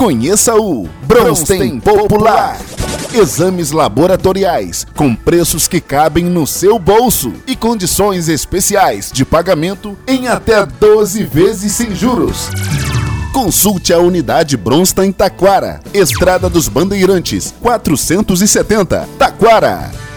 Conheça o Bronstein Popular. Exames laboratoriais com preços que cabem no seu bolso e condições especiais de pagamento em até 12 vezes sem juros. Consulte a unidade Bronstein Taquara, Estrada dos Bandeirantes, 470, Taquara.